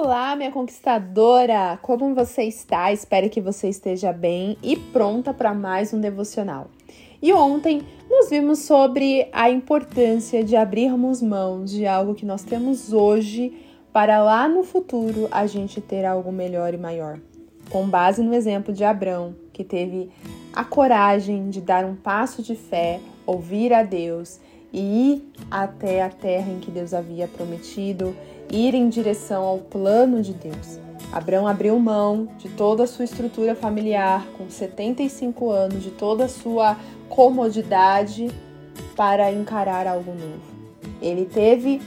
Olá, minha conquistadora! Como você está? Espero que você esteja bem e pronta para mais um devocional. E ontem nós vimos sobre a importância de abrirmos mãos de algo que nós temos hoje para lá no futuro a gente ter algo melhor e maior. Com base no exemplo de Abrão, que teve a coragem de dar um passo de fé, ouvir a Deus e ir até a terra em que Deus havia prometido ir em direção ao plano de Deus. Abraão abriu mão de toda a sua estrutura familiar, com 75 anos, de toda a sua comodidade para encarar algo novo. Ele teve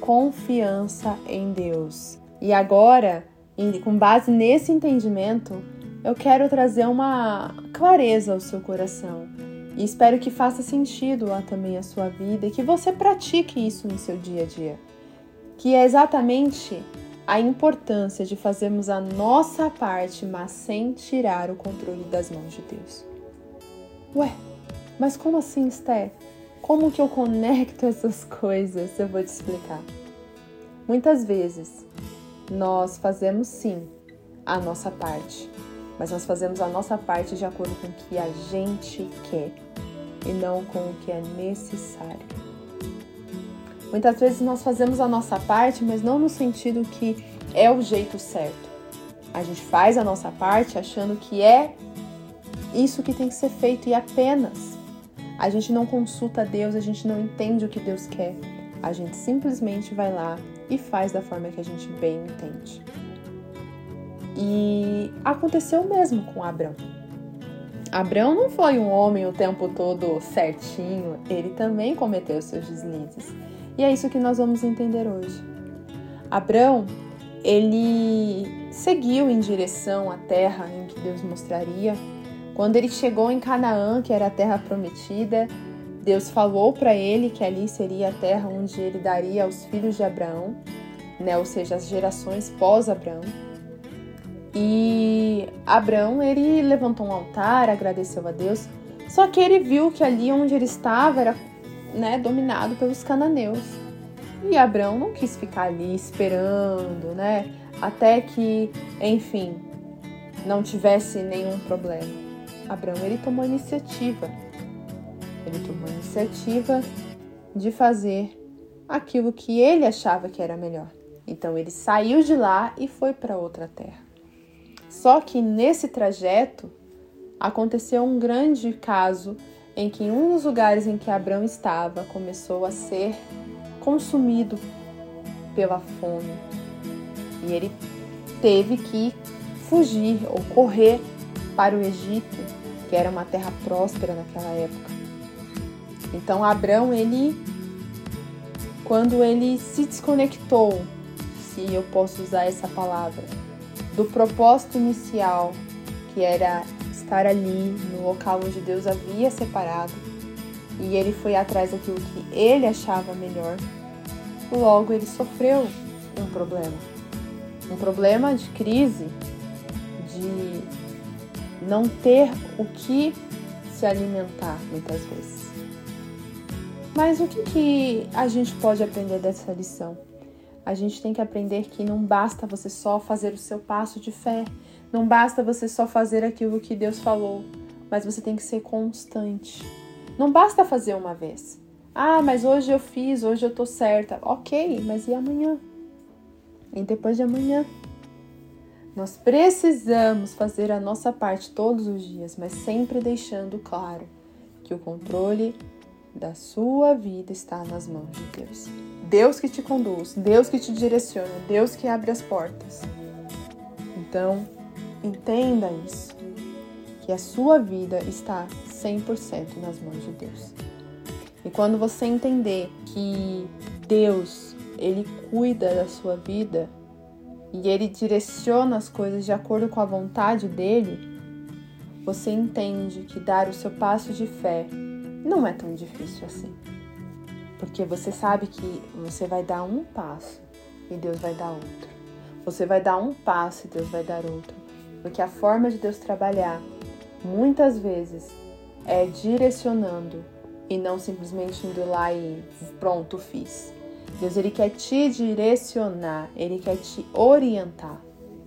confiança em Deus. E agora, com base nesse entendimento, eu quero trazer uma clareza ao seu coração. E espero que faça sentido também a sua vida e que você pratique isso no seu dia a dia que é exatamente a importância de fazermos a nossa parte, mas sem tirar o controle das mãos de Deus. Ué, mas como assim, Esther? Como que eu conecto essas coisas? Eu vou te explicar. Muitas vezes nós fazemos sim a nossa parte, mas nós fazemos a nossa parte de acordo com o que a gente quer e não com o que é necessário. Muitas vezes nós fazemos a nossa parte, mas não no sentido que é o jeito certo. A gente faz a nossa parte achando que é isso que tem que ser feito e apenas. A gente não consulta Deus, a gente não entende o que Deus quer. A gente simplesmente vai lá e faz da forma que a gente bem entende. E aconteceu mesmo com Abraão. Abraão não foi um homem o tempo todo certinho, ele também cometeu seus deslizes. E é isso que nós vamos entender hoje. Abrão, ele seguiu em direção à terra em que Deus mostraria. Quando ele chegou em Canaã, que era a terra prometida, Deus falou para ele que ali seria a terra onde ele daria aos filhos de Abraão, né, ou seja, as gerações pós-Abraão. E Abraão, ele levantou um altar, agradeceu a Deus, só que ele viu que ali onde ele estava era né, dominado pelos cananeus. E Abraão não quis ficar ali esperando, né, até que, enfim, não tivesse nenhum problema. Abraão ele tomou a iniciativa. Ele tomou a iniciativa de fazer aquilo que ele achava que era melhor. Então ele saiu de lá e foi para outra terra. Só que nesse trajeto aconteceu um grande caso em que um dos lugares em que Abraão estava começou a ser consumido pela fome e ele teve que fugir ou correr para o Egito, que era uma terra próspera naquela época. Então Abraão, ele quando ele se desconectou, se eu posso usar essa palavra, do propósito inicial, que era estar ali no local onde Deus havia separado e ele foi atrás daquilo que ele achava melhor, logo ele sofreu um problema. Um problema de crise, de não ter o que se alimentar muitas vezes. Mas o que, que a gente pode aprender dessa lição? A gente tem que aprender que não basta você só fazer o seu passo de fé, não basta você só fazer aquilo que Deus falou, mas você tem que ser constante. Não basta fazer uma vez. Ah, mas hoje eu fiz, hoje eu tô certa. Ok, mas e amanhã? E depois de amanhã? Nós precisamos fazer a nossa parte todos os dias, mas sempre deixando claro que o controle da sua vida está nas mãos de Deus. Deus que te conduz, Deus que te direciona, Deus que abre as portas. Então, Entenda isso, que a sua vida está 100% nas mãos de Deus. E quando você entender que Deus, ele cuida da sua vida e ele direciona as coisas de acordo com a vontade dele, você entende que dar o seu passo de fé não é tão difícil assim. Porque você sabe que você vai dar um passo e Deus vai dar outro. Você vai dar um passo e Deus vai dar outro. Porque a forma de Deus trabalhar, muitas vezes, é direcionando e não simplesmente indo lá e pronto, fiz. Deus ele quer te direcionar, ele quer te orientar.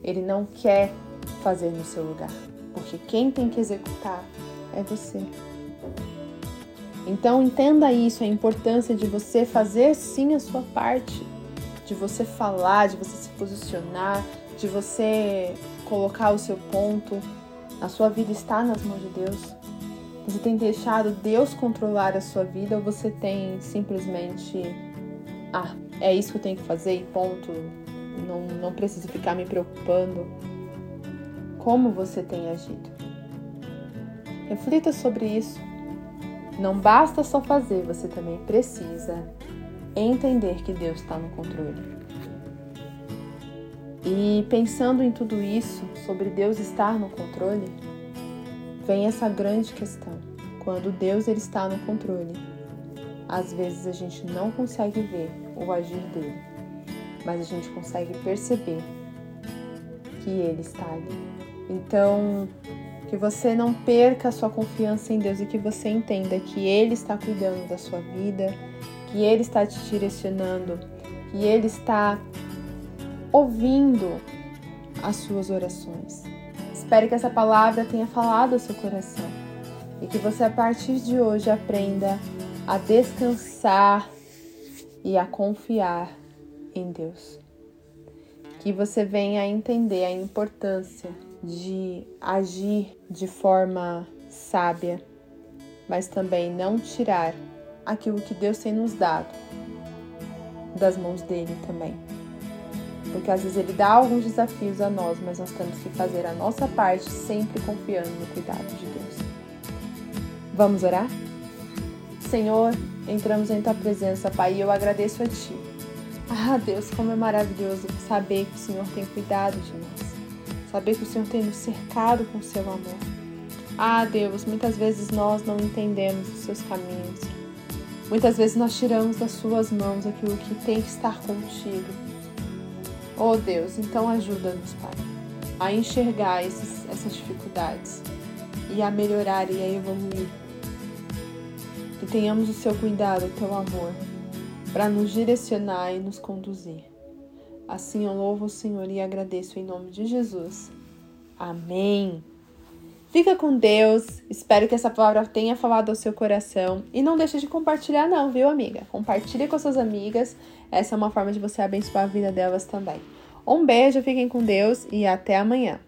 Ele não quer fazer no seu lugar, porque quem tem que executar é você. Então entenda isso, a importância de você fazer sim a sua parte, de você falar, de você se posicionar, de você colocar o seu ponto. A sua vida está nas mãos de Deus. Você tem deixado Deus controlar a sua vida ou você tem simplesmente, ah, é isso que eu tenho que fazer e ponto, não, não preciso ficar me preocupando? Como você tem agido? Reflita sobre isso. Não basta só fazer, você também precisa entender que Deus está no controle. E pensando em tudo isso, sobre Deus estar no controle, vem essa grande questão. Quando Deus ele está no controle, às vezes a gente não consegue ver o agir dele, mas a gente consegue perceber que ele está ali. Então, que você não perca a sua confiança em Deus e que você entenda que Ele está cuidando da sua vida, que Ele está te direcionando, que Ele está ouvindo as suas orações. Espero que essa palavra tenha falado ao seu coração e que você a partir de hoje aprenda a descansar e a confiar em Deus. Que você venha a entender a importância de agir de forma sábia, mas também não tirar aquilo que Deus tem nos dado das mãos dele também. Porque às vezes ele dá alguns desafios a nós, mas nós temos que fazer a nossa parte sempre confiando no cuidado de Deus. Vamos orar? Senhor, entramos em tua presença, Pai, e eu agradeço a ti. Ah, Deus, como é maravilhoso saber que o Senhor tem cuidado de nós saber que o Senhor tem nos cercado com seu amor. Ah, Deus, muitas vezes nós não entendemos os seus caminhos. Muitas vezes nós tiramos das suas mãos aquilo que tem que estar contigo. Oh Deus, então ajuda-nos, Pai, a enxergar esses, essas dificuldades e a melhorar e a evoluir. Que tenhamos o seu cuidado, o teu amor, para nos direcionar e nos conduzir. Assim eu louvo o Senhor e agradeço em nome de Jesus. Amém. Fica com Deus. Espero que essa palavra tenha falado ao seu coração. E não deixe de compartilhar, não, viu, amiga? Compartilhe com suas amigas. Essa é uma forma de você abençoar a vida delas também. Um beijo, fiquem com Deus e até amanhã.